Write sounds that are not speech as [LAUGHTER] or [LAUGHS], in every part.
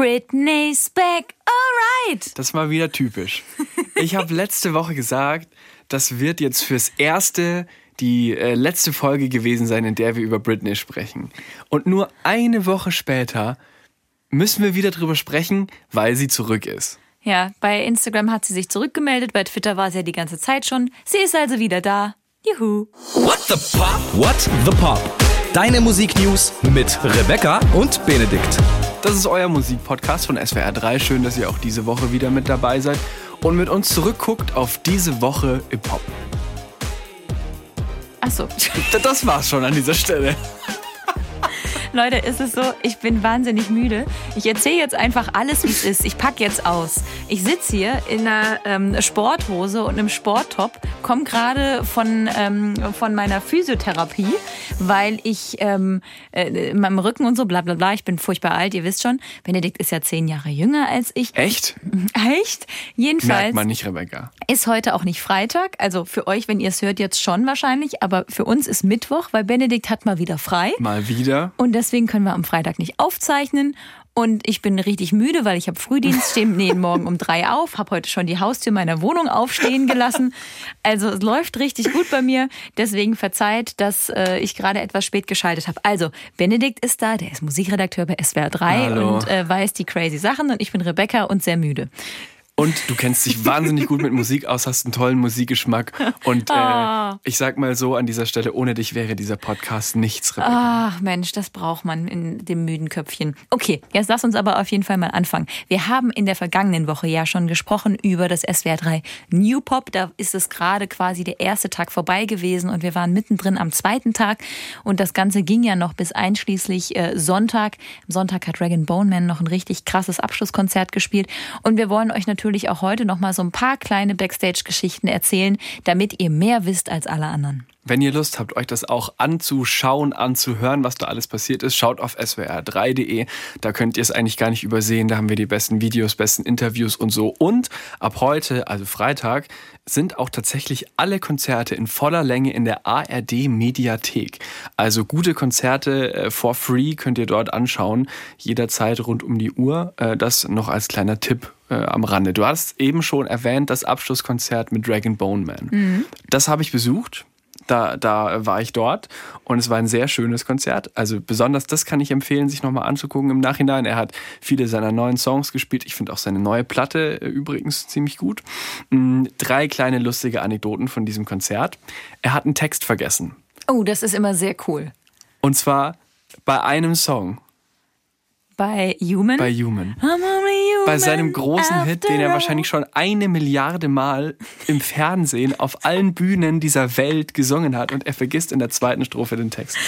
Britney's back, alright. Das war wieder typisch. Ich habe letzte Woche gesagt, das wird jetzt fürs erste die äh, letzte Folge gewesen sein, in der wir über Britney sprechen. Und nur eine Woche später müssen wir wieder drüber sprechen, weil sie zurück ist. Ja, bei Instagram hat sie sich zurückgemeldet, bei Twitter war sie ja die ganze Zeit schon. Sie ist also wieder da. Juhu. What the Pop? What the Pop? Deine Musiknews mit Rebecca und Benedikt. Das ist euer Musikpodcast von SWR 3. Schön, dass ihr auch diese Woche wieder mit dabei seid und mit uns zurückguckt auf diese Woche im Pop. Achso. [LAUGHS] Das war's schon an dieser Stelle. Leute, ist es so, ich bin wahnsinnig müde. Ich erzähle jetzt einfach alles, wie es ist. Ich packe jetzt aus. Ich sitze hier in einer ähm, Sporthose und einem Sporttop, komme gerade von, ähm, von meiner Physiotherapie, weil ich ähm, äh, in meinem Rücken und so, bla bla bla, ich bin furchtbar alt, ihr wisst schon. Benedikt ist ja zehn Jahre jünger als ich. Echt? [LAUGHS] Echt? Jedenfalls. Merkt man nicht, Rebecca. Ist heute auch nicht Freitag, also für euch, wenn ihr es hört, jetzt schon wahrscheinlich, aber für uns ist Mittwoch, weil Benedikt hat mal wieder frei. Mal wieder. Und deswegen können wir am Freitag nicht aufzeichnen. Und ich bin richtig müde, weil ich habe Frühdienst, stehe jeden Morgen um drei auf, habe heute schon die Haustür meiner Wohnung aufstehen gelassen. Also es läuft richtig gut bei mir. Deswegen verzeiht, dass äh, ich gerade etwas spät geschaltet habe. Also Benedikt ist da, der ist Musikredakteur bei SWR 3 Hallo. und äh, weiß die crazy Sachen. Und ich bin Rebecca und sehr müde. Und du kennst dich wahnsinnig gut mit Musik aus, hast einen tollen Musikgeschmack. Und äh, Ah. ich sag mal so an dieser Stelle, ohne dich wäre dieser Podcast nichts, Rebecca. Ach Mensch, das braucht man in dem müden Köpfchen. Okay, jetzt lass uns aber auf jeden Fall mal anfangen. Wir haben in der vergangenen Woche ja schon gesprochen über das SWR 3 New Pop. Da ist es gerade quasi der erste Tag vorbei gewesen und wir waren mittendrin am zweiten Tag. Und das Ganze ging ja noch bis einschließlich äh, Sonntag. Am Sonntag hat Dragon Bone Man noch ein richtig krasses Abschlusskonzert gespielt. Und wir wollen euch natürlich auch heute noch mal so ein paar kleine Backstage-Geschichten erzählen, damit ihr mehr wisst als alle anderen. Wenn ihr Lust habt, euch das auch anzuschauen, anzuhören, was da alles passiert ist, schaut auf swr3.de. Da könnt ihr es eigentlich gar nicht übersehen. Da haben wir die besten Videos, besten Interviews und so. Und ab heute, also Freitag, sind auch tatsächlich alle Konzerte in voller Länge in der ARD Mediathek. Also gute Konzerte äh, for free könnt ihr dort anschauen, jederzeit rund um die Uhr. Äh, das noch als kleiner Tipp äh, am Rande. Du hast eben schon erwähnt, das Abschlusskonzert mit Dragon Bone Man. Das habe ich besucht. Da, da war ich dort und es war ein sehr schönes Konzert. Also besonders das kann ich empfehlen, sich nochmal anzugucken im Nachhinein. Er hat viele seiner neuen Songs gespielt. Ich finde auch seine neue Platte äh, übrigens ziemlich gut. Mm, Drei kleine lustige Anekdoten von diesem Konzert. Er hat einen Text vergessen. Oh, das ist immer sehr cool. Und zwar bei einem Song, Bei Human? bei Human. Human Bei seinem großen Hit, den er wahrscheinlich schon eine Milliarde Mal im Fernsehen auf allen Bühnen dieser Welt gesungen hat und er vergisst in der zweiten Strophe den Text.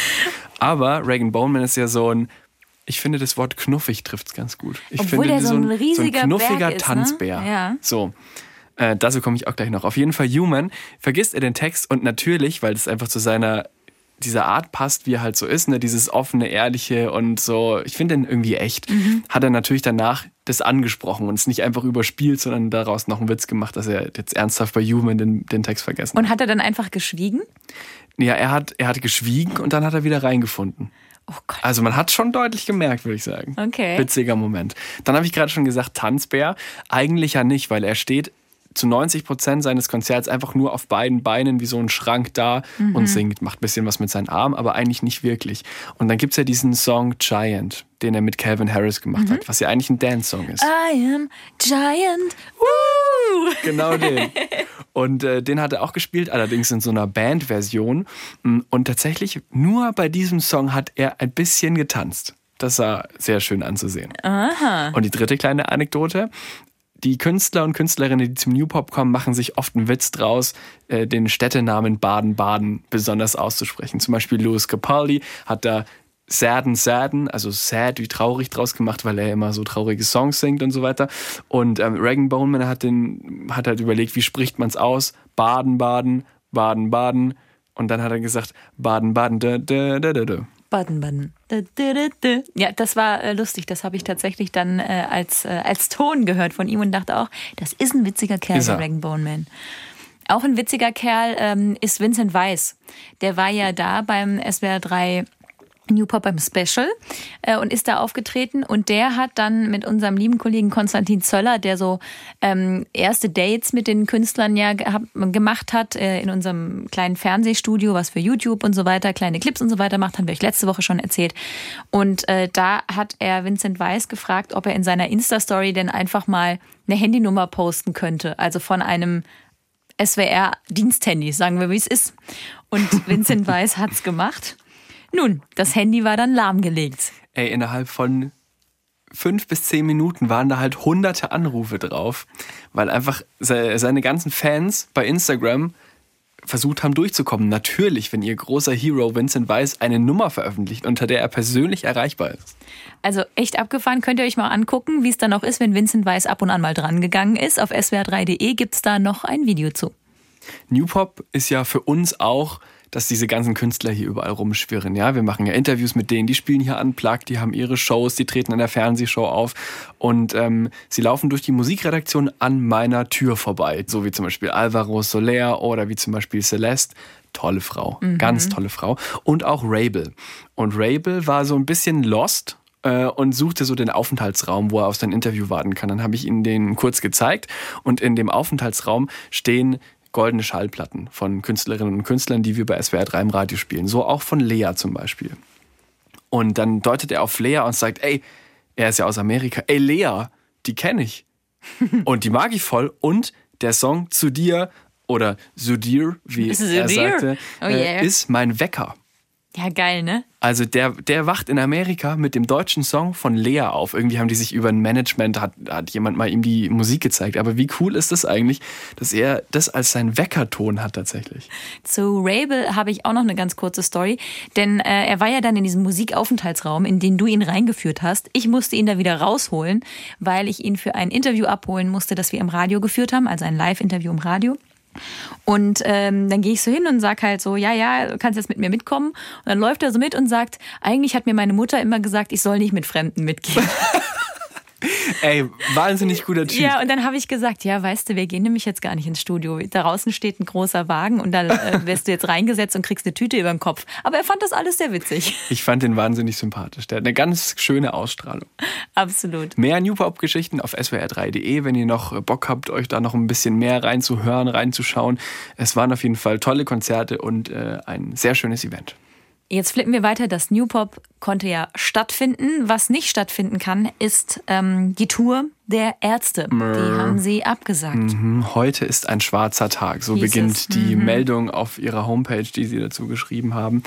Aber Reagan Bowman ist ja so ein, ich finde das Wort knuffig trifft es ganz gut. Ich Obwohl finde der so ein riesiger so ein knuffiger ist, ne? Tanzbär. Ja. So. Äh, dazu komme ich auch gleich noch. Auf jeden Fall Human vergisst er den Text und natürlich, weil das einfach zu seiner dieser Art passt, wie er halt so ist, ne, dieses offene, ehrliche und so, ich finde den irgendwie echt, Mhm. hat er natürlich danach das angesprochen und es nicht einfach überspielt, sondern daraus noch einen Witz gemacht, dass er jetzt ernsthaft bei Human den, den Text vergessen hat. Und hat er dann einfach geschwiegen? Ja, er hat, er hat geschwiegen und dann hat er wieder reingefunden. Oh Gott. Also man hat schon deutlich gemerkt, würde ich sagen. Okay. Witziger Moment. Dann habe ich gerade schon gesagt, Tanzbär. Eigentlich ja nicht, weil er steht zu 90 Prozent seines Konzerts einfach nur auf beiden Beinen wie so ein Schrank da Mhm. und singt, macht ein bisschen was mit seinen Armen, aber eigentlich nicht wirklich. Und dann gibt's ja diesen Song Giant, den er mit Calvin Harris gemacht Mhm. hat, was ja eigentlich ein Dance-Song ist. I am giant. Woo! Genau den. [LAUGHS] Und äh, den hat er auch gespielt, allerdings in so einer Bandversion. Mm, Und tatsächlich nur bei diesem Song hat er ein bisschen getanzt. Das war sehr schön anzusehen. Aha. Und die dritte kleine Anekdote. Die Künstler und Künstlerinnen, die zum New Pop kommen, machen sich oft einen Witz draus, äh, den Städtenamen Baden-Baden besonders auszusprechen. Zum Beispiel Louis Capaldi hat da Sadden, Sadden, also sad wie traurig draus gemacht, weil er immer so traurige Songs singt und so weiter. Und ähm, Regan Boneman hat, den, hat halt überlegt, wie spricht man es aus? Baden, Baden, Baden, Baden. Und dann hat er gesagt, Baden, Baden, da, da, da, da, da. Baden, baden. Da, da, da, da. Ja, das war äh, lustig. Das habe ich tatsächlich dann äh, als, äh, als Ton gehört von ihm und dachte auch, das ist ein witziger Kerl, der er. Dragon Bone Man. Auch ein witziger Kerl ähm, ist Vincent Weiss. Der war ja da beim SWR 3 New Pop beim Special äh, und ist da aufgetreten und der hat dann mit unserem lieben Kollegen Konstantin Zöller, der so ähm, erste Dates mit den Künstlern ja gehabt, gemacht hat äh, in unserem kleinen Fernsehstudio, was für YouTube und so weiter, kleine Clips und so weiter macht, haben wir euch letzte Woche schon erzählt. Und äh, da hat er Vincent Weiss gefragt, ob er in seiner Insta-Story denn einfach mal eine Handynummer posten könnte, also von einem SWR-Diensthandy, sagen wir, wie es ist. Und [LAUGHS] Vincent Weiss hat's gemacht. Nun, das Handy war dann lahmgelegt. Ey, innerhalb von fünf bis zehn Minuten waren da halt hunderte Anrufe drauf, weil einfach seine ganzen Fans bei Instagram versucht haben durchzukommen. Natürlich, wenn ihr großer Hero Vincent Weiss eine Nummer veröffentlicht, unter der er persönlich erreichbar ist. Also echt abgefahren, könnt ihr euch mal angucken, wie es dann noch ist, wenn Vincent Weiss ab und an mal dran gegangen ist. Auf swr3.de gibt es da noch ein Video zu. New Pop ist ja für uns auch dass diese ganzen Künstler hier überall rumschwirren. Ja, wir machen ja Interviews mit denen, die spielen hier Unplugged, die haben ihre Shows, die treten in der Fernsehshow auf und ähm, sie laufen durch die Musikredaktion an meiner Tür vorbei, so wie zum Beispiel Alvaro Soler oder wie zum Beispiel Celeste. Tolle Frau, mhm. ganz tolle Frau. Und auch Rabel. Und Rabel war so ein bisschen lost äh, und suchte so den Aufenthaltsraum, wo er auf sein Interview warten kann. Dann habe ich ihn den kurz gezeigt und in dem Aufenthaltsraum stehen goldene Schallplatten von Künstlerinnen und Künstlern, die wir bei SWR 3 im Radio spielen. So auch von Lea zum Beispiel. Und dann deutet er auf Lea und sagt, ey, er ist ja aus Amerika, ey Lea, die kenne ich. [LAUGHS] und die mag ich voll. Und der Song zu dir oder Sudir, wie Sudir? er sagte, oh yeah. äh, ist mein Wecker. Ja, geil, ne? Also der, der wacht in Amerika mit dem deutschen Song von Lea auf. Irgendwie haben die sich über ein Management, hat, hat jemand mal ihm die Musik gezeigt. Aber wie cool ist das eigentlich, dass er das als sein Weckerton hat tatsächlich. Zu Rabel habe ich auch noch eine ganz kurze Story. Denn äh, er war ja dann in diesem Musikaufenthaltsraum, in den du ihn reingeführt hast. Ich musste ihn da wieder rausholen, weil ich ihn für ein Interview abholen musste, das wir im Radio geführt haben, also ein Live-Interview im Radio. Und ähm, dann gehe ich so hin und sag halt so, ja, ja, du kannst jetzt mit mir mitkommen. Und dann läuft er so mit und sagt, eigentlich hat mir meine Mutter immer gesagt, ich soll nicht mit Fremden mitgehen. [LAUGHS] [LAUGHS] Ey, wahnsinnig guter Typ. Ja, und dann habe ich gesagt, ja, weißt du, wir gehen nämlich jetzt gar nicht ins Studio. Da draußen steht ein großer Wagen und da äh, [LAUGHS] wirst du jetzt reingesetzt und kriegst eine Tüte über den Kopf. Aber er fand das alles sehr witzig. Ich fand den wahnsinnig sympathisch. Der hat eine ganz schöne Ausstrahlung. Absolut. Mehr New Pop-Geschichten auf swr3.de, wenn ihr noch Bock habt, euch da noch ein bisschen mehr reinzuhören, reinzuschauen. Es waren auf jeden Fall tolle Konzerte und äh, ein sehr schönes Event. Jetzt flippen wir weiter. Das New Pop konnte ja stattfinden. Was nicht stattfinden kann, ist ähm, die Tour der Ärzte. Mrr. Die haben sie abgesagt. Mhm. Heute ist ein schwarzer Tag. So Hieß beginnt es. die mhm. Meldung auf ihrer Homepage, die sie dazu geschrieben haben.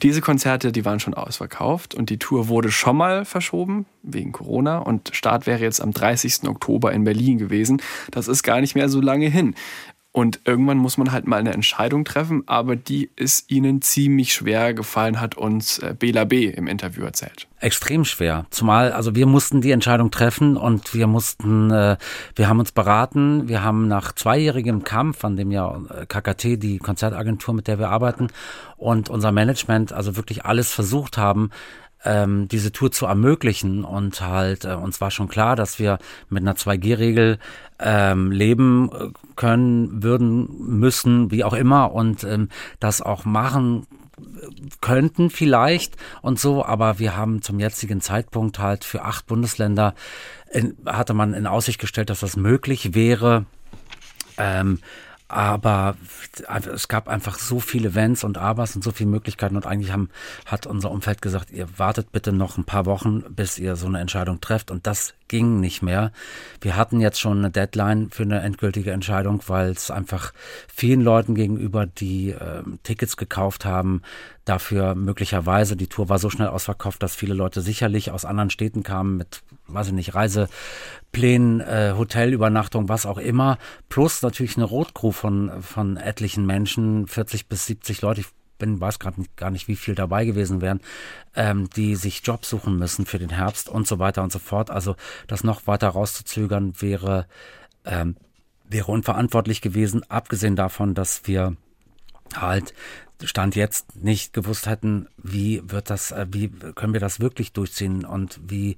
Diese Konzerte, die waren schon ausverkauft und die Tour wurde schon mal verschoben wegen Corona und Start wäre jetzt am 30. Oktober in Berlin gewesen. Das ist gar nicht mehr so lange hin. Und irgendwann muss man halt mal eine Entscheidung treffen, aber die ist ihnen ziemlich schwer gefallen, hat uns äh, Bela B. im Interview erzählt. Extrem schwer. Zumal, also wir mussten die Entscheidung treffen und wir mussten, äh, wir haben uns beraten, wir haben nach zweijährigem Kampf, an dem ja äh, KKT, die Konzertagentur, mit der wir arbeiten, und unser Management also wirklich alles versucht haben, ähm, diese Tour zu ermöglichen und halt äh, uns war schon klar, dass wir mit einer 2G-Regel ähm, leben äh, können, würden, müssen, wie auch immer und ähm, das auch machen könnten vielleicht und so, aber wir haben zum jetzigen Zeitpunkt halt für acht Bundesländer in, hatte man in Aussicht gestellt, dass das möglich wäre. Ähm, aber es gab einfach so viele Events und Abers und so viele Möglichkeiten und eigentlich haben, hat unser Umfeld gesagt, ihr wartet bitte noch ein paar Wochen, bis ihr so eine Entscheidung trefft und das ging nicht mehr. Wir hatten jetzt schon eine Deadline für eine endgültige Entscheidung, weil es einfach vielen Leuten gegenüber, die äh, Tickets gekauft haben, dafür möglicherweise, die Tour war so schnell ausverkauft, dass viele Leute sicherlich aus anderen Städten kamen mit, weiß ich nicht, Reiseplänen, äh, Hotelübernachtung, was auch immer, plus natürlich eine Rotcrew von, von etlichen Menschen, 40 bis 70 Leute, ich bin, weiß gerade gar nicht, wie viel dabei gewesen wären, ähm, die sich Jobs suchen müssen für den Herbst und so weiter und so fort. Also das noch weiter rauszuzögern wäre, ähm, wäre unverantwortlich gewesen, abgesehen davon, dass wir halt Stand jetzt nicht gewusst hätten, wie wird das, äh, wie können wir das wirklich durchziehen und wie,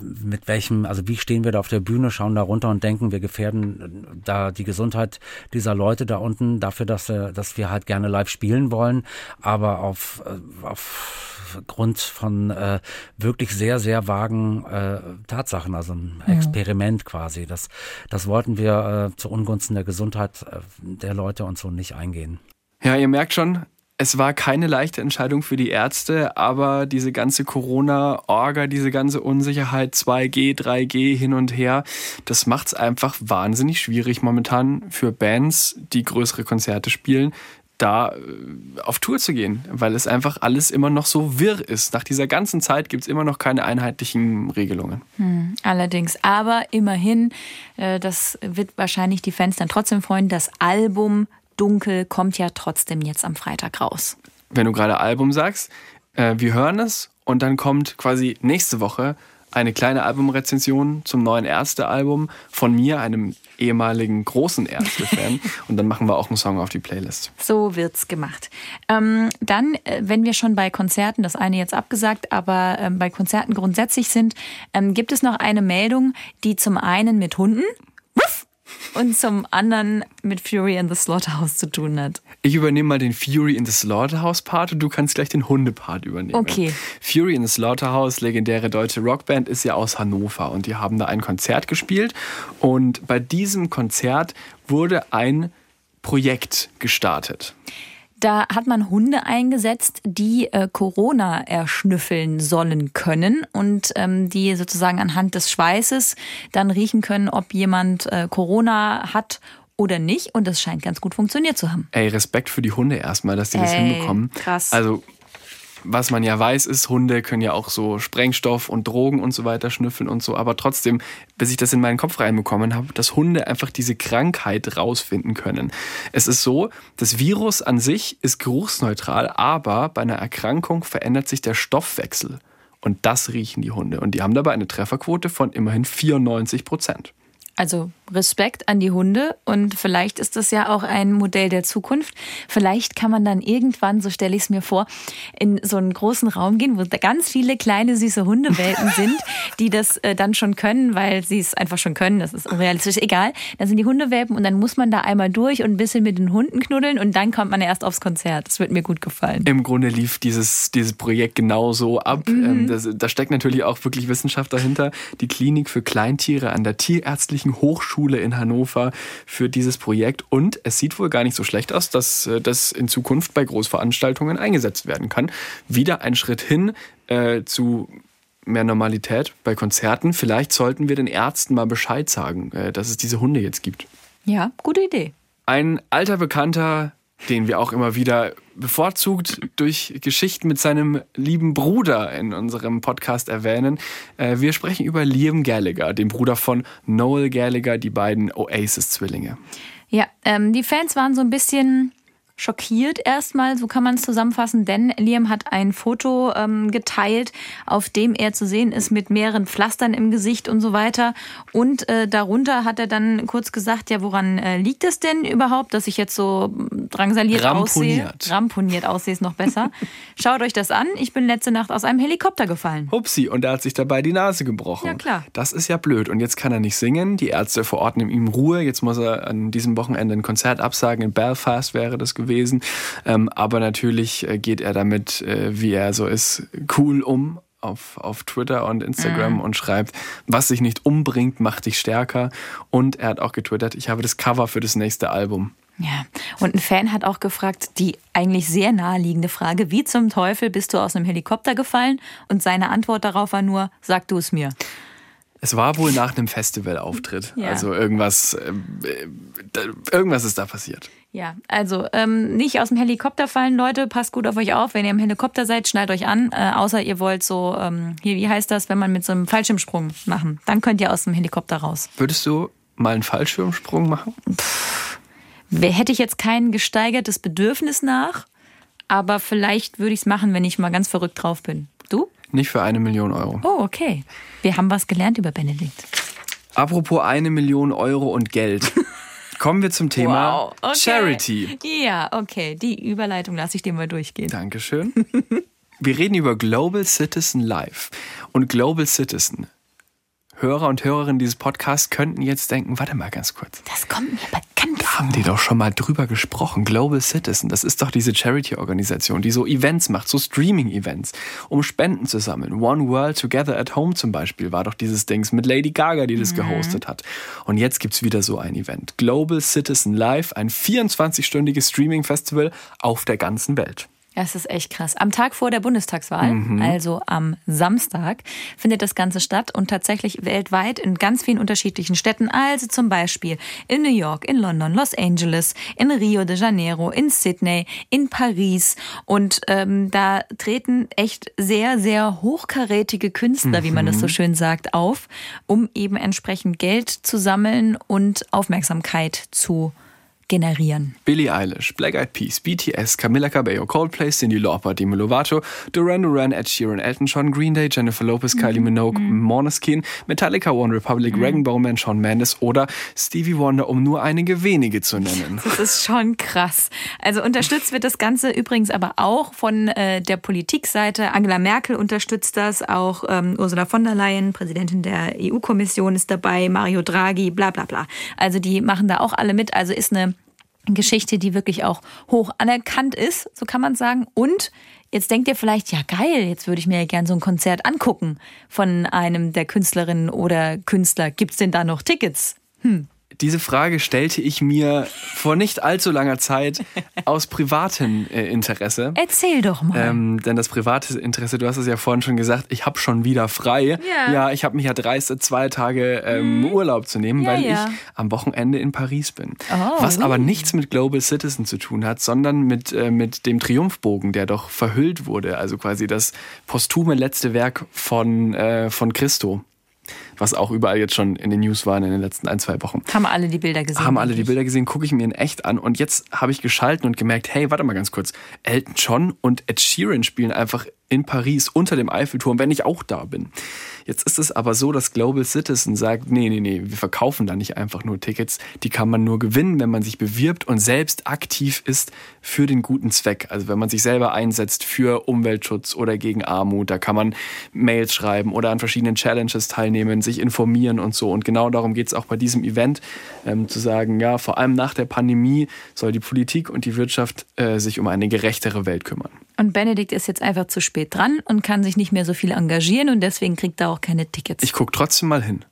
mit welchem, also wie stehen wir da auf der Bühne, schauen da runter und denken, wir gefährden da die Gesundheit dieser Leute da unten dafür, dass, äh, dass wir halt gerne live spielen wollen, aber auf, äh, auf Grund von äh, wirklich sehr, sehr vagen äh, Tatsachen, also ein ja. Experiment quasi. Das, das wollten wir äh, zu Ungunsten der Gesundheit äh, der Leute und so nicht eingehen. Ja, ihr merkt schon, es war keine leichte Entscheidung für die Ärzte, aber diese ganze Corona-Orga, diese ganze Unsicherheit, 2G, 3G hin und her, das macht es einfach wahnsinnig schwierig momentan für Bands, die größere Konzerte spielen, da äh, auf Tour zu gehen, weil es einfach alles immer noch so wirr ist. Nach dieser ganzen Zeit gibt es immer noch keine einheitlichen Regelungen. Hm, allerdings, aber immerhin, äh, das wird wahrscheinlich die Fans dann trotzdem freuen, das Album Dunkel kommt ja trotzdem jetzt am Freitag raus. Wenn du gerade Album sagst, äh, wir hören es und dann kommt quasi nächste Woche eine kleine Albumrezension zum neuen Ärzte-Album von mir, einem ehemaligen großen Ärzte-Fan. [LAUGHS] und dann machen wir auch einen Song auf die Playlist. So wird's gemacht. Ähm, dann, äh, wenn wir schon bei Konzerten, das eine jetzt abgesagt, aber ähm, bei Konzerten grundsätzlich sind, ähm, gibt es noch eine Meldung, die zum einen mit Hunden und zum anderen mit Fury in the Slaughterhouse zu tun hat. Ich übernehme mal den Fury in the Slaughterhouse Part und du kannst gleich den Hunde-Part übernehmen. Okay. Fury in the Slaughterhouse, legendäre deutsche Rockband, ist ja aus Hannover und die haben da ein Konzert gespielt und bei diesem Konzert wurde ein Projekt gestartet. Da hat man Hunde eingesetzt, die äh, Corona erschnüffeln sollen können und ähm, die sozusagen anhand des Schweißes dann riechen können, ob jemand äh, Corona hat oder nicht. Und das scheint ganz gut funktioniert zu haben. Ey, Respekt für die Hunde erstmal, dass die Ey, das hinbekommen. Krass. Also was man ja weiß, ist, Hunde können ja auch so Sprengstoff und Drogen und so weiter schnüffeln und so. Aber trotzdem, bis ich das in meinen Kopf reinbekommen habe, dass Hunde einfach diese Krankheit rausfinden können. Es ist so, das Virus an sich ist geruchsneutral, aber bei einer Erkrankung verändert sich der Stoffwechsel. Und das riechen die Hunde. Und die haben dabei eine Trefferquote von immerhin 94 Prozent. Also Respekt an die Hunde und vielleicht ist das ja auch ein Modell der Zukunft. Vielleicht kann man dann irgendwann, so stelle ich es mir vor, in so einen großen Raum gehen, wo da ganz viele kleine süße Hundewelpen sind, die das äh, dann schon können, weil sie es einfach schon können. Das ist unrealistisch. Egal. Dann sind die Hundewelpen und dann muss man da einmal durch und ein bisschen mit den Hunden knuddeln und dann kommt man erst aufs Konzert. Das wird mir gut gefallen. Im Grunde lief dieses, dieses Projekt genauso ab. Mhm. Ähm, da steckt natürlich auch wirklich Wissenschaft dahinter. Die Klinik für Kleintiere an der Tierärztlichen Technischen Hochschule in Hannover für dieses Projekt. Und es sieht wohl gar nicht so schlecht aus, dass äh, das in Zukunft bei Großveranstaltungen eingesetzt werden kann. Wieder ein Schritt hin äh, zu mehr Normalität bei Konzerten. Vielleicht sollten wir den Ärzten mal Bescheid sagen, äh, dass es diese Hunde jetzt gibt. Ja, gute Idee. Ein alter Bekannter den wir auch immer wieder bevorzugt durch Geschichten mit seinem lieben Bruder in unserem Podcast erwähnen. Äh, wir sprechen über Liam Gallagher, den Bruder von Noel Gallagher, die beiden Oasis-Zwillinge. Ja, ähm, die Fans waren so ein bisschen schockiert erstmal, so kann man es zusammenfassen, denn Liam hat ein Foto ähm, geteilt, auf dem er zu sehen ist mit mehreren Pflastern im Gesicht und so weiter. Und äh, darunter hat er dann kurz gesagt, ja, woran äh, liegt es denn überhaupt, dass ich jetzt so drangsaliert Ramponiert. aussehe? Ramponiert aussehe ist noch besser. [LAUGHS] Schaut euch das an. Ich bin letzte Nacht aus einem Helikopter gefallen. Hupsi, und er hat sich dabei die Nase gebrochen. Ja, klar. Das ist ja blöd. Und jetzt kann er nicht singen. Die Ärzte verordnen ihm Ruhe. Jetzt muss er an diesem Wochenende ein Konzert absagen. In Belfast wäre das gewesen gewesen. Ähm, aber natürlich äh, geht er damit, äh, wie er so ist, cool um auf, auf Twitter und Instagram mhm. und schreibt, was sich nicht umbringt, macht dich stärker. Und er hat auch getwittert, ich habe das Cover für das nächste Album. Ja, und ein Fan hat auch gefragt, die eigentlich sehr naheliegende Frage, wie zum Teufel bist du aus einem Helikopter gefallen? Und seine Antwort darauf war nur, sag du es mir. Es war wohl nach einem Festivalauftritt. Ja. Also irgendwas, äh, äh, irgendwas ist da passiert. Ja, also ähm, nicht aus dem Helikopter fallen, Leute. Passt gut auf euch auf. Wenn ihr im Helikopter seid, schnallt euch an. Äh, außer ihr wollt so, ähm, hier, wie heißt das, wenn man mit so einem Fallschirmsprung machen? Dann könnt ihr aus dem Helikopter raus. Würdest du mal einen Fallschirmsprung machen? Pff, hätte ich jetzt kein gesteigertes Bedürfnis nach, aber vielleicht würde ich es machen, wenn ich mal ganz verrückt drauf bin. Du? Nicht für eine Million Euro. Oh, okay. Wir haben was gelernt über Benedikt. Apropos eine Million Euro und Geld. [LAUGHS] Kommen wir zum Thema Wow, okay. Charity. Ja, okay. Die Überleitung lasse ich dir mal durchgehen. Dankeschön. Wir reden über Global Citizen Live. Und Global Citizen, Hörer und Hörerinnen dieses Podcasts könnten jetzt denken, warte mal ganz kurz. Das kommt mir bekannt vor. Haben die doch schon mal drüber gesprochen. Global Citizen, das ist doch diese Charity-Organisation, die so Events macht, so Streaming-Events, um Spenden zu sammeln. One World Together at Home zum Beispiel war doch dieses Dings mit Lady Gaga, die das gehostet hat. Und jetzt gibt's wieder so ein Event. Global Citizen Live, ein 24-stündiges Streaming-Festival auf der ganzen Welt. Das ist echt krass. Am Tag vor der Bundestagswahl, Mhm. also am Samstag, findet das Ganze statt und tatsächlich weltweit in ganz vielen unterschiedlichen Städten. Also zum Beispiel in New York, in London, Los Angeles, in Rio de Janeiro, in Sydney, in Paris. Und ähm, da treten echt sehr, sehr hochkarätige Künstler, wie man das Mhm. so schön sagt, auf, um eben entsprechend Geld zu sammeln und Aufmerksamkeit zu generieren. Billie Eilish, Black Eyed Peas, BTS, Camila Cabello, Coldplay, Cindy Lauper, Demi Lovato, Duran Duran, Ed Sheeran, Elton John, Green Day, Jennifer Lopez, Kylie Minogue, Måneskin, Metallica, One Republic, Regenbow Man, Shawn Mendes oder Stevie Wonder, um nur einige wenige zu nennen. [LAUGHS] Das ist schon krass. Also unterstützt wird das Ganze übrigens aber auch von äh, der Politikseite. Angela Merkel unterstützt das, auch ähm, Ursula von der Leyen, Präsidentin der EU-Kommission ist dabei, Mario Draghi, bla bla bla. Also die machen da auch alle mit. Also ist eine Geschichte, die wirklich auch hoch anerkannt ist, so kann man sagen. Und jetzt denkt ihr vielleicht, ja geil, jetzt würde ich mir ja gern so ein Konzert angucken von einem der Künstlerinnen oder Künstler. Gibt's denn da noch Tickets? Diese Frage stellte ich mir vor nicht allzu langer Zeit [LAUGHS] aus privatem äh, Interesse. Erzähl doch mal. Ähm, denn das private Interesse, du hast es ja vorhin schon gesagt, ich habe schon wieder frei. Ja. ich habe mich ja dreistet, zwei Tage ähm, Urlaub zu nehmen, Ja, weil ja. ich am Wochenende in Paris bin. Oh, Was ui. aber nichts mit Global Citizen zu tun hat, sondern mit, äh, mit dem Triumphbogen, der doch verhüllt wurde. Also quasi das posthume letzte Werk von, äh, von Christo. Was auch überall jetzt schon in den News war in den letzten ein, zwei Wochen Haben alle die Bilder gesehen? haben alle die? Bilder gesehen, gucke ich mir in echt an und jetzt habe ich geschalten und gemerkt, hey, warte mal ganz kurz, Elton John und Ed Sheeran spielen einfach in Paris unter dem Eiffelturm, wenn ich auch da bin. Jetzt ist es aber so, dass Global Citizen sagt, nee, nee, nee, wir verkaufen da nicht einfach nur Tickets, die kann man nur gewinnen, wenn man sich bewirbt und selbst aktiv ist für den guten Zweck. Also wenn man sich selber einsetzt für Umweltschutz oder gegen Armut, da kann man Mails schreiben oder an verschiedenen Challenges teilnehmen, sich informieren und so. Und genau darum geht es auch bei diesem Event, ähm, zu sagen, ja, vor allem nach der Pandemie soll die Politik und die Wirtschaft äh, sich um eine gerechtere Welt kümmern. Und Benedikt ist jetzt einfach zu spät dran und kann sich nicht mehr so viel engagieren und deswegen kriegt er auch keine Tickets. Ich gucke trotzdem mal hin.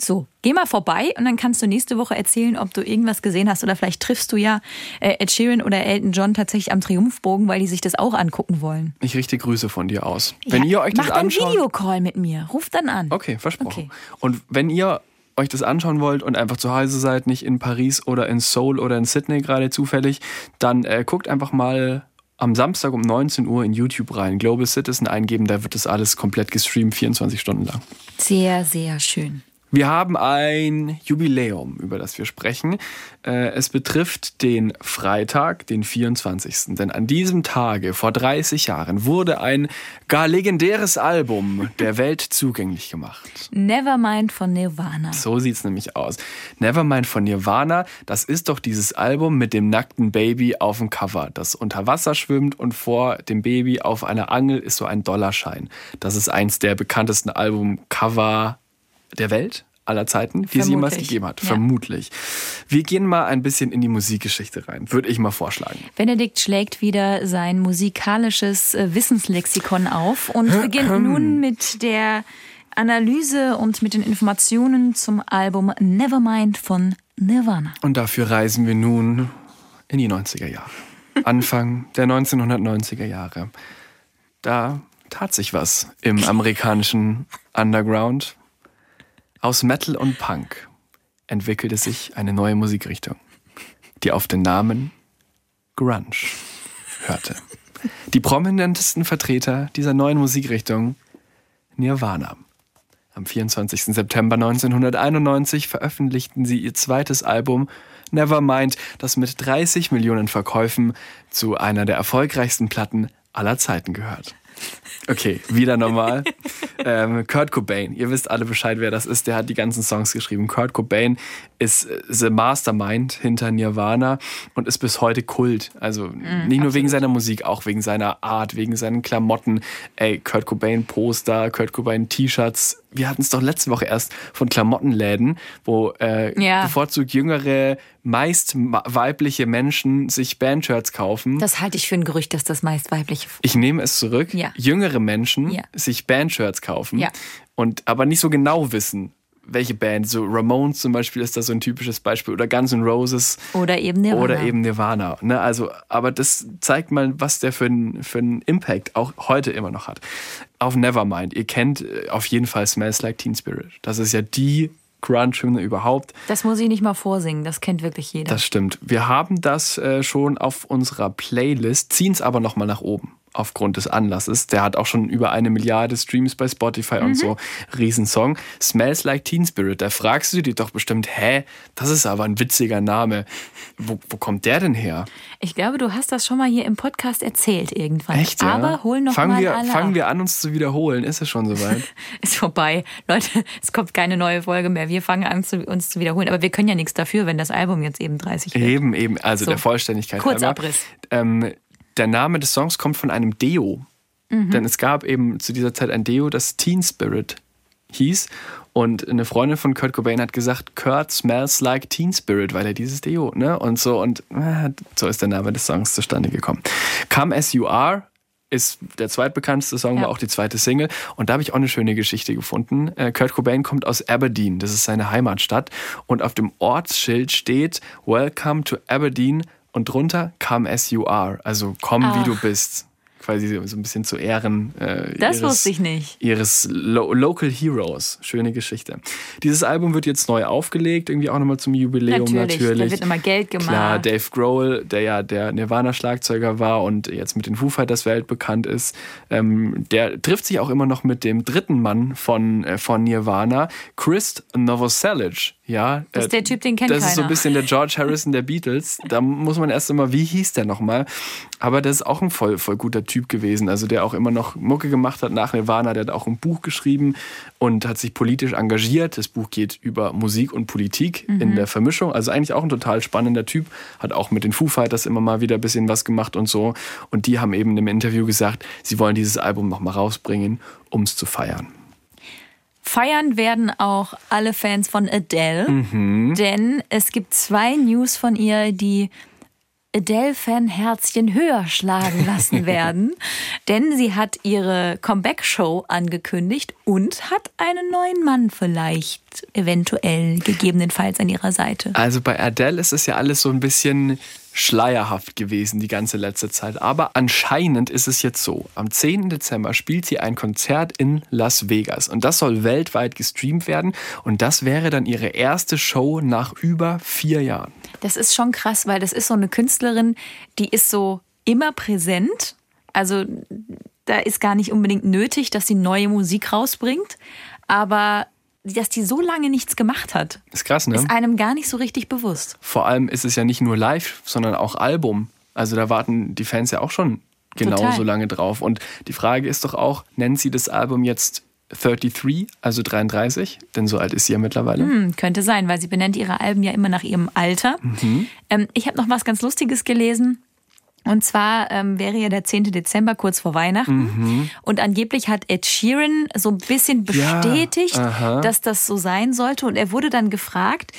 so, geh mal vorbei und dann kannst du nächste Woche erzählen, ob du irgendwas gesehen hast oder vielleicht triffst du ja äh, Ed Sheeran oder Elton John tatsächlich am Triumphbogen, weil die sich das auch angucken wollen. Ich richte Grüße von dir aus. Wenn ja, ihr euch das macht einen anschaut. Videocall mit mir. Ruf dann an. Okay, versprochen. Okay. Und wenn ihr euch das anschauen wollt und einfach zu Hause seid, nicht in Paris oder in Seoul oder in Sydney gerade zufällig, dann äh, guckt einfach mal am Samstag um 19 Uhr in YouTube rein. Global Citizen eingeben, da wird das alles komplett gestreamt, 24 Stunden lang. Sehr, sehr schön. Wir haben ein Jubiläum, über das wir sprechen. Äh, Es betrifft den Freitag, den 24. Denn an diesem Tage vor 30 Jahren wurde ein gar legendäres Album der [LAUGHS] Welt zugänglich gemacht. Nevermind von Nirvana. So sieht's nämlich aus. Nevermind von Nirvana, das ist doch dieses Album mit dem nackten Baby auf dem Cover, das unter Wasser schwimmt und vor dem Baby auf einer Angel ist so ein Dollarschein. Das ist eins der bekanntesten Albumcover der Welt aller Zeiten, die es jemals Vermutlich. gegeben hat. Ja. Vermutlich. Wir gehen mal ein bisschen in die Musikgeschichte rein, würde ich mal vorschlagen. Benedikt schlägt wieder sein musikalisches äh, Wissenslexikon auf und beginnt nun mit der Analyse und mit den Informationen zum Album Nevermind von Nirvana. Und dafür reisen wir nun in die 90er Jahre. Anfang [LAUGHS] der 1990er Jahre. Da tat sich was im amerikanischen Underground. Aus Metal und Punk entwickelte sich eine neue Musikrichtung, die auf den Namen Grunge hörte. Die prominentesten Vertreter dieser neuen Musikrichtung Nirvana. Am 24. September 1991 veröffentlichten sie ihr zweites Album Nevermind, das mit 30 Millionen Verkäufen zu einer der erfolgreichsten Platten aller Zeiten gehört. Okay, wieder normal. [LAUGHS] ähm, Kurt Cobain, ihr wisst alle Bescheid, wer das ist. Der hat die ganzen Songs geschrieben. Kurt Cobain ist äh, the Mastermind hinter Nirvana und ist bis heute Kult. Also mm, nicht nur wegen seiner Musik, auch wegen seiner Art, wegen seinen Klamotten. Ey, Kurt Cobain Poster, Kurt Cobain T-Shirts. Wir hatten es doch letzte Woche erst von Klamottenläden, wo äh, ja. bevorzugt jüngere, meist weibliche Menschen sich Bandshirts kaufen. Das halte ich für ein Gerücht, dass das meist weibliche. Ich nehme es zurück. Ja. Jüngere Menschen ja. sich Bandshirts kaufen ja. und aber nicht so genau wissen, welche Band. So Ramones zum Beispiel ist da so ein typisches Beispiel oder Guns N' Roses. Oder eben Nirvana. Oder eben Nirvana. Ne? Also, aber das zeigt mal, was der für einen für Impact auch heute immer noch hat. Auf Nevermind. Ihr kennt äh, auf jeden Fall Smells Like Teen Spirit. Das ist ja die Grunge-Hymne überhaupt. Das muss ich nicht mal vorsingen, das kennt wirklich jeder. Das stimmt. Wir haben das äh, schon auf unserer Playlist, ziehen es aber nochmal nach oben aufgrund des Anlasses. Der hat auch schon über eine Milliarde Streams bei Spotify mhm. und so. Riesensong. Smells Like Teen Spirit. Da fragst du dich doch bestimmt, hä, das ist aber ein witziger Name. Wo, wo kommt der denn her? Ich glaube, du hast das schon mal hier im Podcast erzählt irgendwann. Echt, ja? Aber hol noch fangen mal wir, alle Fangen ab. wir an, uns zu wiederholen. Ist es schon soweit? [LAUGHS] ist vorbei. Leute, es kommt keine neue Folge mehr. Wir fangen an, uns zu wiederholen. Aber wir können ja nichts dafür, wenn das Album jetzt eben 30 wird. Eben, eben. Also so. der Vollständigkeit Kurzabriss. Ähm, der Name des Songs kommt von einem Deo. Mhm. Denn es gab eben zu dieser Zeit ein Deo, das Teen Spirit hieß. Und eine Freundin von Kurt Cobain hat gesagt, Kurt smells like Teen Spirit, weil er dieses Deo, ne? Und so, und äh, so ist der Name des Songs zustande gekommen. Come As You Are ist der zweitbekannteste Song, ja. war auch die zweite Single. Und da habe ich auch eine schöne Geschichte gefunden. Äh, Kurt Cobain kommt aus Aberdeen, das ist seine Heimatstadt. Und auf dem Ortsschild steht Welcome to Aberdeen und drunter Come As You Are, also komm Ach. wie du bist quasi so ein bisschen zu Ehren äh, das ihres, wusste ich nicht. ihres Lo Local Heroes. Schöne Geschichte. Dieses Album wird jetzt neu aufgelegt, irgendwie auch nochmal zum Jubiläum natürlich. natürlich. Da wird immer Geld gemacht. Klar, Dave Grohl, der ja der Nirvana-Schlagzeuger war und jetzt mit den Foo Fighters weltbekannt ist, ähm, der trifft sich auch immer noch mit dem dritten Mann von, äh, von Nirvana, Chris Novoselic. Ja, das ist der Typ, den kennt Das keiner. ist so ein bisschen der George Harrison der Beatles. Da muss man erst einmal, wie hieß der nochmal? Aber das ist auch ein voll, voll guter Typ gewesen. Also der auch immer noch Mucke gemacht hat nach Nirvana. Der hat auch ein Buch geschrieben und hat sich politisch engagiert. Das Buch geht über Musik und Politik mhm. in der Vermischung. Also eigentlich auch ein total spannender Typ. Hat auch mit den Foo Fighters immer mal wieder ein bisschen was gemacht und so. Und die haben eben im Interview gesagt, sie wollen dieses Album nochmal rausbringen, um es zu feiern. Feiern werden auch alle Fans von Adele, mhm. denn es gibt zwei News von ihr, die Adele-Fan-Herzchen höher schlagen lassen [LAUGHS] werden, denn sie hat ihre Comeback-Show angekündigt und hat einen neuen Mann vielleicht eventuell gegebenenfalls an ihrer Seite. Also bei Adele ist es ja alles so ein bisschen schleierhaft gewesen die ganze letzte Zeit. Aber anscheinend ist es jetzt so. Am 10. Dezember spielt sie ein Konzert in Las Vegas. Und das soll weltweit gestreamt werden. Und das wäre dann ihre erste Show nach über vier Jahren. Das ist schon krass, weil das ist so eine Künstlerin, die ist so immer präsent. Also da ist gar nicht unbedingt nötig, dass sie neue Musik rausbringt. Aber dass die so lange nichts gemacht hat. Ist krass, ne? Ist einem gar nicht so richtig bewusst. Vor allem ist es ja nicht nur live, sondern auch Album. Also da warten die Fans ja auch schon genauso Total. lange drauf. Und die Frage ist doch auch, nennt sie das Album jetzt 33, also 33? Denn so alt ist sie ja mittlerweile. Hm, könnte sein, weil sie benennt ihre Alben ja immer nach ihrem Alter. Mhm. Ähm, ich habe noch was ganz Lustiges gelesen. Und zwar ähm, wäre ja der 10. Dezember kurz vor Weihnachten. Mhm. Und angeblich hat Ed Sheeran so ein bisschen bestätigt, ja, dass das so sein sollte. Und er wurde dann gefragt,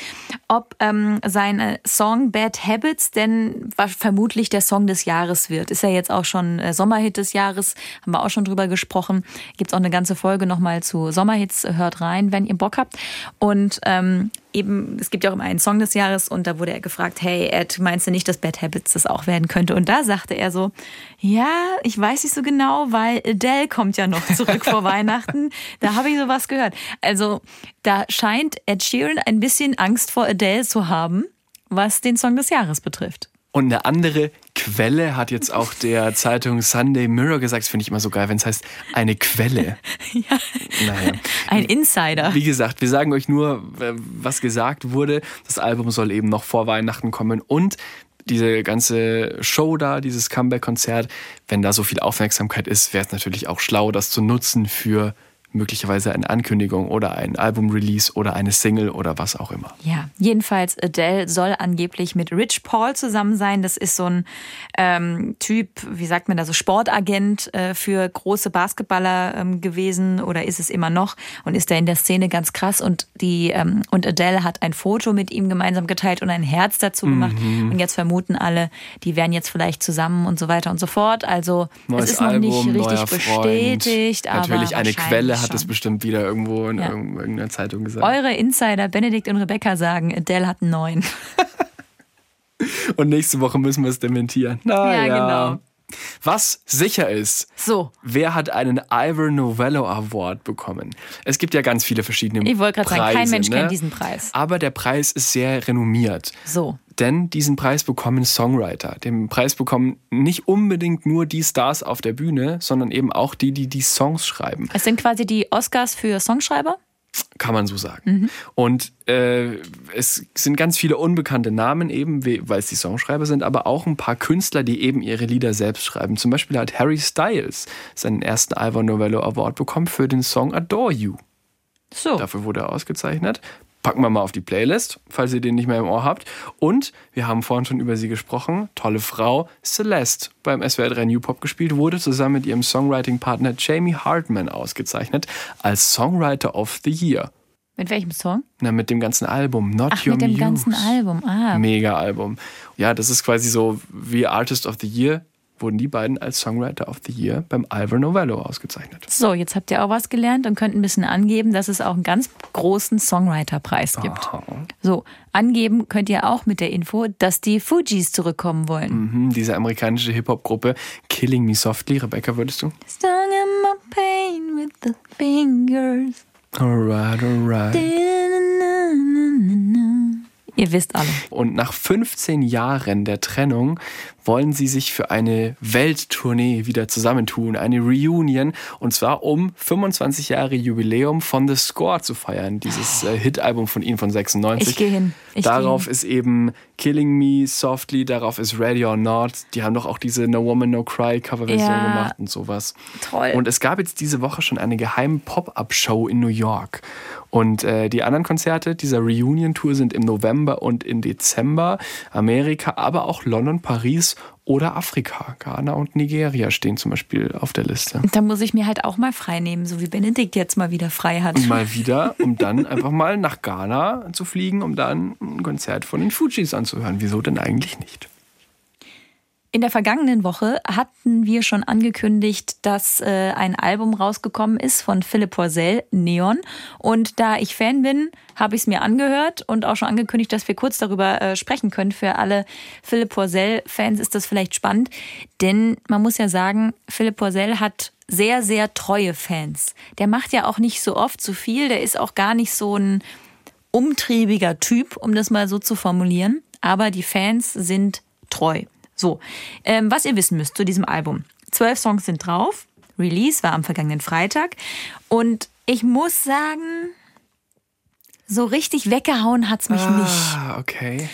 ob ähm, sein Song Bad Habits denn vermutlich der Song des Jahres wird. Ist ja jetzt auch schon äh, Sommerhit des Jahres, haben wir auch schon drüber gesprochen. Gibt's auch eine ganze Folge nochmal zu Sommerhits. Hört rein, wenn ihr Bock habt. Und ähm, eben, es gibt ja auch immer einen Song des Jahres und da wurde er gefragt, hey Ed, meinst du nicht, dass Bad Habits das auch werden könnte? Und da sagte er so, ja, ich weiß nicht so genau, weil Adele kommt ja noch zurück vor [LAUGHS] Weihnachten. Da habe ich sowas gehört. Also da scheint Ed Sheeran ein bisschen Angst vor Adele zu haben, was den Song des Jahres betrifft. Und eine andere Quelle hat jetzt auch der Zeitung Sunday Mirror gesagt, das finde ich immer so geil, wenn es heißt, eine Quelle. [LAUGHS] ja. Naja. Ein Insider. Wie gesagt, wir sagen euch nur, was gesagt wurde. Das Album soll eben noch vor Weihnachten kommen und diese ganze Show da, dieses Comeback-Konzert, wenn da so viel Aufmerksamkeit ist, wäre es natürlich auch schlau, das zu nutzen für möglicherweise eine Ankündigung oder ein Album-Release oder eine Single oder was auch immer. Ja, jedenfalls Adele soll angeblich mit Rich Paul zusammen sein. Das ist so ein ähm, Typ, wie sagt man da, so Sportagent äh, für große Basketballer ähm, gewesen oder ist es immer noch und ist da in der Szene ganz krass und die ähm, und Adele hat ein Foto mit ihm gemeinsam geteilt und ein Herz dazu gemacht mhm. und jetzt vermuten alle, die wären jetzt vielleicht zusammen und so weiter und so fort. Also Neues es ist noch Album, nicht richtig bestätigt, Freund. Natürlich eine Quelle hat schon. es bestimmt wieder irgendwo in ja. irgendeiner Zeitung gesagt. Eure Insider Benedikt und Rebecca sagen, Adele hat neuen. [LAUGHS] und nächste Woche müssen wir es dementieren. Na, ja, ja, genau. Was sicher ist, so. wer hat einen Ivor Novello Award bekommen? Es gibt ja ganz viele verschiedene Ich wollte gerade sagen, kein Mensch ne? kennt diesen Preis. Aber der Preis ist sehr renommiert. So. Denn diesen Preis bekommen Songwriter. Den Preis bekommen nicht unbedingt nur die Stars auf der Bühne, sondern eben auch die, die die Songs schreiben. Es sind quasi die Oscars für Songschreiber? Kann man so sagen. Mhm. Und äh, es sind ganz viele unbekannte Namen eben, weil es die Songschreiber sind, aber auch ein paar Künstler, die eben ihre Lieder selbst schreiben. Zum Beispiel hat Harry Styles seinen ersten Ivor Novello Award bekommen für den Song Adore You. So. Dafür wurde er ausgezeichnet packen wir mal auf die Playlist, falls ihr den nicht mehr im Ohr habt. Und wir haben vorhin schon über sie gesprochen. Tolle Frau, Celeste, beim SWR 3 New Pop gespielt, wurde zusammen mit ihrem Songwriting-Partner Jamie Hartman ausgezeichnet als Songwriter of the Year. Mit welchem Song? Na, mit dem ganzen Album, Not Ach, Your mit dem Muse. ganzen Album, ah. Mega Album. Ja, das ist quasi so wie Artist of the Year wurden die beiden als Songwriter of the Year beim Ivor Novello ausgezeichnet. So, jetzt habt ihr auch was gelernt und könnt ein bisschen angeben, dass es auch einen ganz großen Songwriter-Preis gibt. Aha. So, angeben könnt ihr auch mit der Info, dass die Fugees zurückkommen wollen. Mhm, diese amerikanische Hip-Hop-Gruppe Killing Me Softly. Rebecca, würdest du? Stung in my pain with the fingers. Alright, alright. Ihr wisst alle. Und nach 15 Jahren der Trennung wollen sie sich für eine Welttournee wieder zusammentun, eine Reunion, und zwar um 25 Jahre Jubiläum von The Score zu feiern, dieses äh, Hitalbum von ihnen von 96. Ich gehe hin. Ich darauf geh hin. ist eben Killing Me Softly, darauf ist Ready or Not. Die haben doch auch diese No Woman No Cry Coverversion Ja. gemacht und sowas. Toll. Und es gab jetzt diese Woche schon eine geheime Pop-up-Show in New York. Und äh, die anderen Konzerte dieser Reunion-Tour sind im November und im Dezember. Amerika, aber auch London, Paris oder Afrika. Ghana und Nigeria stehen zum Beispiel auf der Liste. Da muss ich mir halt auch mal frei nehmen, so wie Benedikt jetzt mal wieder frei hat. Mal wieder, um dann einfach mal nach Ghana zu fliegen, um dann ein Konzert von den Fujis anzuhören. Wieso denn eigentlich nicht? In der vergangenen Woche hatten wir schon angekündigt, dass äh, ein Album rausgekommen ist von Philipp Porzell, Neon. Und da ich Fan bin, habe ich es mir angehört und auch schon angekündigt, dass wir kurz darüber äh, sprechen können. Für alle Philipp Porzell-Fans ist das vielleicht spannend, denn man muss ja sagen, Philipp Porzell hat sehr, sehr treue Fans. Der macht ja auch nicht so oft so viel, der ist auch gar nicht so ein umtriebiger Typ, um das mal so zu formulieren. Aber die Fans sind treu. So, ähm, was ihr wissen müsst zu diesem Album. Zwölf Songs sind drauf. Release war am vergangenen Freitag. Und ich muss sagen, so richtig weggehauen hat's mich nicht. Ah, okay.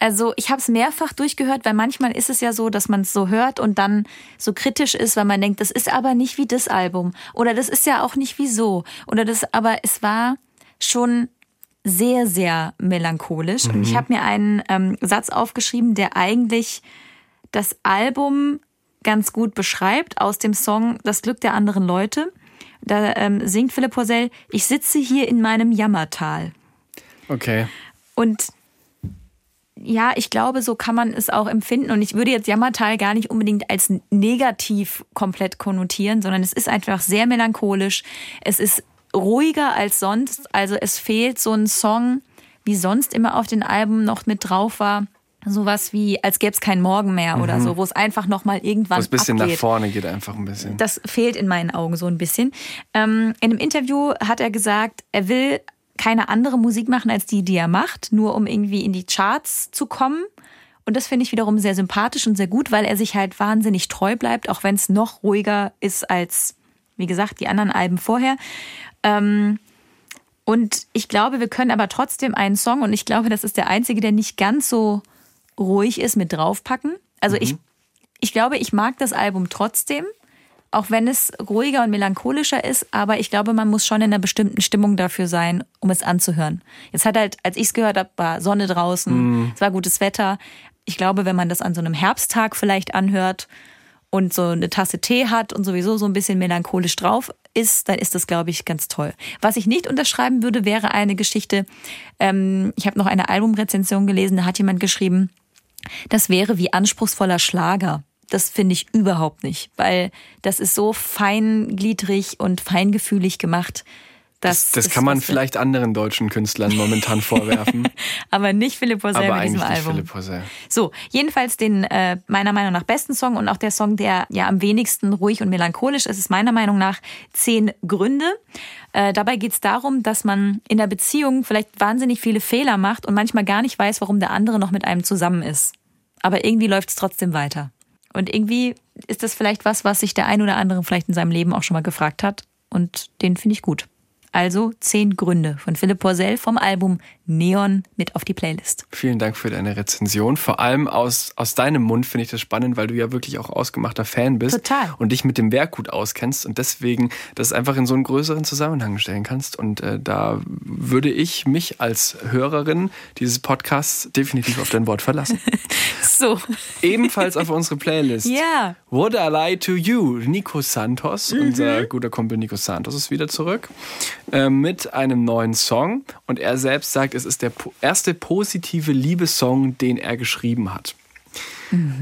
Also ich habe es mehrfach durchgehört, weil manchmal ist es ja so, dass man es so hört und dann so kritisch ist, weil man denkt, das ist aber nicht wie das Album oder das ist ja auch nicht wie so oder das, aber es war schon sehr, sehr melancholisch und ich habe mir einen ähm, Satz aufgeschrieben, der eigentlich das Album ganz gut beschreibt aus dem Song Das Glück der anderen Leute. Da ähm, singt Philipp Porzell, ich sitze hier in meinem Jammertal. Okay. Und ja, ich glaube, so kann man es auch empfinden. Und ich würde jetzt Jammertal gar nicht unbedingt als negativ komplett konnotieren, sondern es ist einfach sehr melancholisch. Es ist ruhiger als sonst. Also es fehlt so ein Song, wie sonst immer auf den Alben noch mit drauf war. Sowas wie, als gäbe es keinen Morgen mehr oder so, wo es einfach nochmal irgendwann ein bisschen abgeht. nach vorne geht einfach ein bisschen. Das fehlt in meinen Augen so ein bisschen. Ähm, in einem Interview hat er gesagt, er will keine andere Musik machen als die, die er macht, nur um irgendwie in die Charts zu kommen. Und das finde ich wiederum sehr sympathisch und sehr gut, weil er sich halt wahnsinnig treu bleibt, auch wenn es noch ruhiger ist als, wie gesagt, die anderen Alben vorher. Ähm, und ich glaube, wir können aber trotzdem einen Song, und ich glaube, das ist der einzige, der nicht ganz so ruhig ist, mit draufpacken. Also ich, ich glaube, ich mag das Album trotzdem, auch wenn es ruhiger und melancholischer ist, aber ich glaube, man muss schon in einer bestimmten Stimmung dafür sein, um es anzuhören. Jetzt hat halt, als ich es gehört habe, war Sonne draußen, es war gutes Wetter. Ich glaube, wenn man das an so einem Herbsttag vielleicht anhört und so eine Tasse Tee hat und sowieso so ein bisschen melancholisch drauf ist, dann ist das, glaube ich, ganz toll. Was ich nicht unterschreiben würde, wäre eine Geschichte. Ähm, ich habe noch eine Albumrezension gelesen, da hat jemand geschrieben, das wäre wie anspruchsvoller Schlager. Das finde ich überhaupt nicht, weil das ist so feingliedrig und feingefühlig gemacht. Das, das ist kann man vielleicht anderen deutschen Künstlern momentan vorwerfen. [LAUGHS] aber nicht Philipp Poisel aber mit diesem eigentlich nicht Album. Philipp Poisel. So, jedenfalls den äh, meiner Meinung nach besten Song und auch der Song, der ja am wenigsten ruhig und melancholisch ist, ist meiner Meinung nach Zehn Gründe. Äh, dabei geht es darum, dass man in der Beziehung vielleicht wahnsinnig viele Fehler macht und manchmal gar nicht weiß, warum der andere noch mit einem zusammen ist. Aber irgendwie läuft es trotzdem weiter. Und irgendwie ist das vielleicht was, was sich der ein oder andere vielleicht in seinem Leben auch schon mal gefragt hat. Und den finde ich gut. Also Zehn Gründe von Philipp Porzell vom Album Neon mit auf die Playlist. Vielen Dank für deine Rezension. Vor allem aus, aus deinem Mund finde ich das spannend, weil du ja wirklich auch ausgemachter Fan bist. Total. Und dich mit dem Werk gut auskennst und deswegen das einfach in so einen größeren Zusammenhang stellen kannst. Und äh, da würde ich mich als Hörerin dieses Podcasts definitiv auf dein Wort verlassen. [LAUGHS] So. Ebenfalls auf unsere Playlist. Ja. Would I Lie to You? Nico Santos, unser guter Kumpel Nico Santos ist wieder zurück äh, mit einem neuen Song. Und er selbst sagt, es ist der erste positive Liebessong, den er geschrieben hat.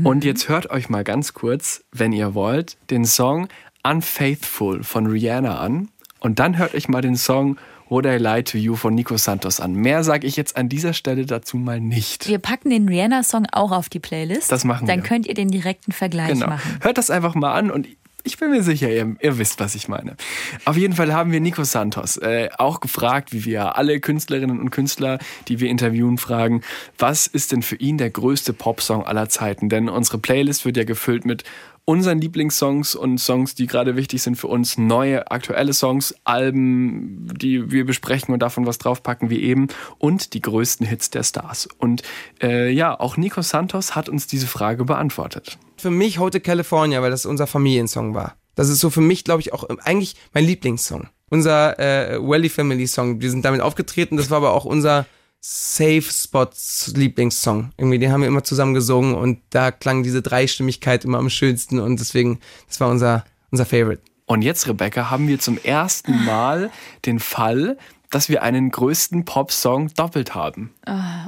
Und jetzt hört euch mal ganz kurz, wenn ihr wollt, den Song Unfaithful von Rihanna an. Und dann hört euch mal den Song Would I Lie to You von Nico Santos an. Mehr sage ich jetzt an dieser Stelle dazu mal nicht. Wir packen den Rihanna-Song auch auf die Playlist. Das machen Dann wir. könnt ihr den direkten Vergleich Genau. machen. Hört das einfach mal an und ich bin mir sicher, ihr, ihr wisst, was ich meine. Auf jeden Fall haben wir Nico Santos äh, auch gefragt, wie wir alle Künstlerinnen und Künstler, die wir interviewen, fragen, was ist denn für ihn der größte Popsong aller Zeiten? Denn unsere Playlist wird ja gefüllt mit unseren Lieblingssongs und Songs, die gerade wichtig sind für uns, neue, aktuelle Songs, Alben, die wir besprechen und davon was draufpacken wie eben und die größten Hits der Stars. Und äh, ja, auch Nico Santos hat uns diese Frage beantwortet. Für mich Hotel California, weil das unser Familiensong war. Das ist so für mich, glaube ich, auch eigentlich mein Lieblingssong. Unser äh, Welly Family Song. Wir sind damit aufgetreten. Das war aber auch unser Safe Spots Lieblingssong. Irgendwie, den haben wir immer zusammen gesungen und da klang diese Dreistimmigkeit immer am schönsten und deswegen, das war unser, unser Favorite. Und jetzt, Rebecca, haben wir zum ersten Mal den Fall, dass wir einen größten Popsong doppelt haben.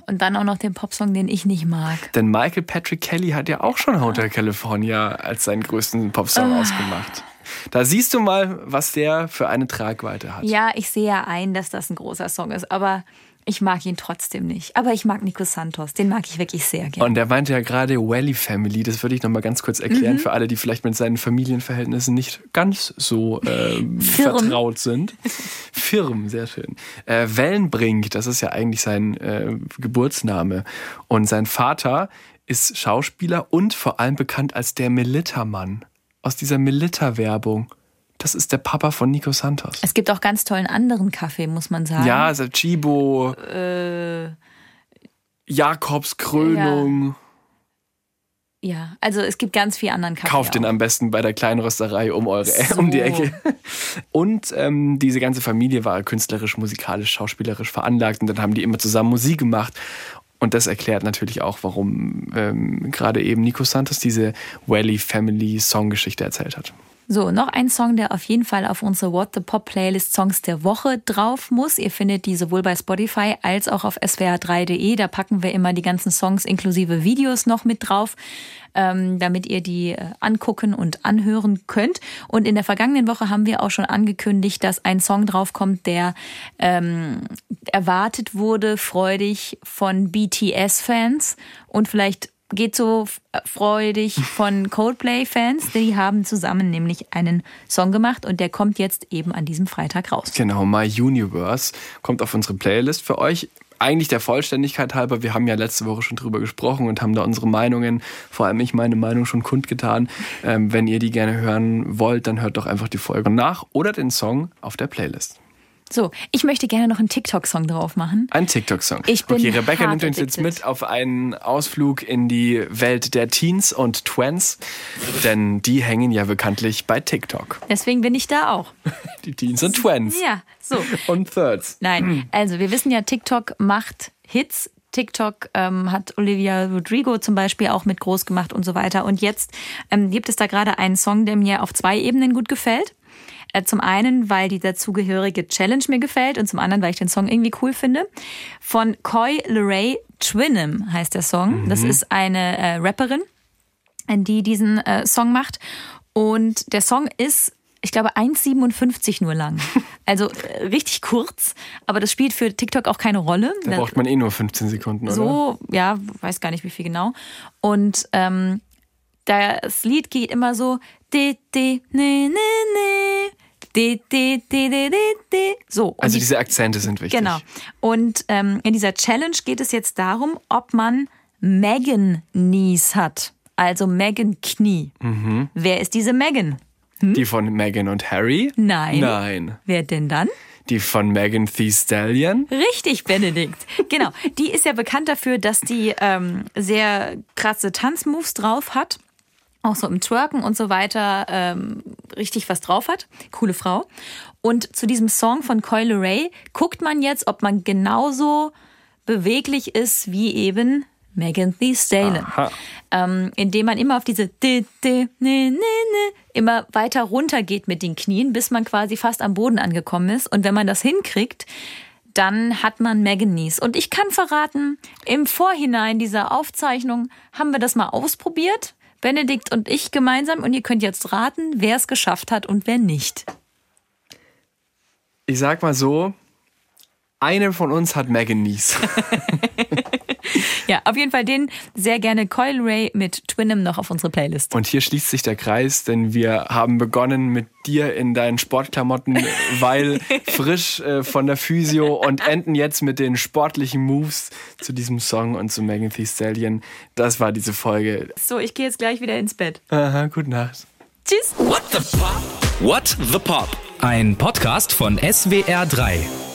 Und dann auch noch den Popsong, den ich nicht mag. Denn Michael Patrick Kelly hat ja auch schon Hotel California als seinen größten Popsong ausgemacht. Da siehst du mal, was der für eine Tragweite hat. Ja, ich sehe ja ein, dass das ein großer Song ist, aber ich mag ihn trotzdem nicht. Aber ich mag Nico Santos, den mag ich wirklich sehr gerne. Und er meinte ja gerade Welly Family, das würde ich nochmal ganz kurz erklären Mhm. für alle, die vielleicht mit seinen Familienverhältnissen nicht ganz so [LAUGHS] Firm. vertraut sind. Firm, sehr schön. Äh, Wellenbrink, das ist ja eigentlich sein äh, Geburtsname. Und sein Vater ist Schauspieler und vor allem bekannt als der Melitta-Mann aus dieser Melitta-Werbung. Das ist der Papa von Nico Santos. es gibt auch ganz tollen anderen Kaffee, muss man sagen. Ja, also Chibo, Äh, Jakobs Krönung. ja, also es gibt ganz viel anderen Kaffee. Kauft den auch. am besten bei der kleinen Rösterei um eure So. um die Ecke. Und ähm, diese ganze Familie war künstlerisch, musikalisch, schauspielerisch veranlagt und dann haben die immer zusammen Musik gemacht. Und das erklärt natürlich auch, warum ähm, gerade eben Nico Santos diese Welly Family Songgeschichte erzählt hat. So, noch ein Song, der auf jeden Fall auf unsere What the Pop Playlist Songs der Woche drauf muss. Ihr findet die sowohl bei Spotify als auch auf swr3.de. Da packen wir immer die ganzen Songs inklusive Videos noch mit drauf, ähm, damit ihr die äh, angucken und anhören könnt. Und in der vergangenen Woche haben wir auch schon angekündigt, dass ein Song draufkommt, der ähm, erwartet wurde, freudig von BTS-Fans und vielleicht geht so äh, freudig von [LAUGHS] Coldplay-Fans. Die haben zusammen nämlich einen Song gemacht und der kommt jetzt eben an diesem Freitag raus. Genau, My Universe kommt auf unsere Playlist für euch. Eigentlich der Vollständigkeit halber, wir haben ja letzte Woche schon drüber gesprochen und haben da unsere Meinungen, vor allem ich meine Meinung schon kundgetan. Ähm, wenn ihr die gerne hören wollt, dann hört doch einfach die Folge nach oder den Song auf der Playlist. So, ich möchte gerne noch einen TikTok-Song drauf machen. Ein TikTok-Song. Ich bin okay, Rebecca nimmt uns jetzt mit auf einen Ausflug in die Welt der Teens und Twents, denn die hängen ja bekanntlich bei TikTok. Deswegen bin ich da auch. [LAUGHS] Die Teens und Twents. Ja, so. Und Thirds. Nein, also wir wissen ja, TikTok macht Hits. TikTok ähm, hat Olivia Rodrigo zum Beispiel auch mit groß gemacht und so weiter. Und jetzt ähm, gibt es da gerade einen Song, der mir auf zwei Ebenen gut gefällt. Äh, Zum einen, weil die dazugehörige Challenge mir gefällt und zum anderen, weil ich den Song irgendwie cool finde. Von Coy Leray Twinem heißt der Song. Das ist eine äh, Rapperin, die diesen äh, Song macht. Und der Song ist, ich glaube, 1,57 nur lang. [LAUGHS] Also äh, richtig kurz, aber das spielt für TikTok auch keine Rolle. Da braucht man eh nur 15 Sekunden, oder? So, ja, weiß gar nicht, wie viel genau. Und ähm, das Lied geht immer so. di, di, ne, ne, ne, di, di, di, di, di. So. Also die- diese Akzente sind wichtig. Genau. Und ähm, in dieser Challenge geht es jetzt darum, ob man Megan Knees hat. Also Megan Knie. Mhm. Wer ist diese Megan? Die von Meghan und Harry? Nein. Nein. Wer denn dann? Die von Megan Thee Stallion? Richtig, Benedikt. Genau. Die ist ja bekannt dafür, dass die ähm, sehr krasse Tanzmoves drauf hat. Auch so im Twerken und so weiter ähm, richtig was drauf hat. Coole Frau. Und zu diesem Song von Coil Ray guckt man jetzt, ob man genauso beweglich ist wie eben Megan Thee Stallion. Aha. Ähm, indem man immer auf diese di, di, ne, ne, ne, immer weiter runter geht mit den Knien, bis man quasi fast am Boden angekommen ist. Und wenn man das hinkriegt, dann hat man Megan Knees. Und ich kann verraten, im Vorhinein dieser Aufzeichnung haben wir das mal ausprobiert. Benedikt und ich gemeinsam. Und ihr könnt jetzt raten, wer es geschafft hat und wer nicht. Ich sag mal so, eine von uns hat Megan Nies. [LAUGHS] Ja, auf jeden Fall den sehr gerne Coil Ray mit Twinem noch auf unsere Playlist. Und hier schließt sich der Kreis, denn wir haben begonnen mit dir in deinen Sportklamotten, [LAUGHS] weil frisch äh, von der Physio und enden jetzt mit den sportlichen Moves zu diesem Song und zu Megan Thee Stallion. Das war diese Folge. So, ich gehe jetzt gleich wieder ins Bett. Aha, gute Nacht. Tschüss. What the Pop? What the Pop? Ein Podcast von SWR3.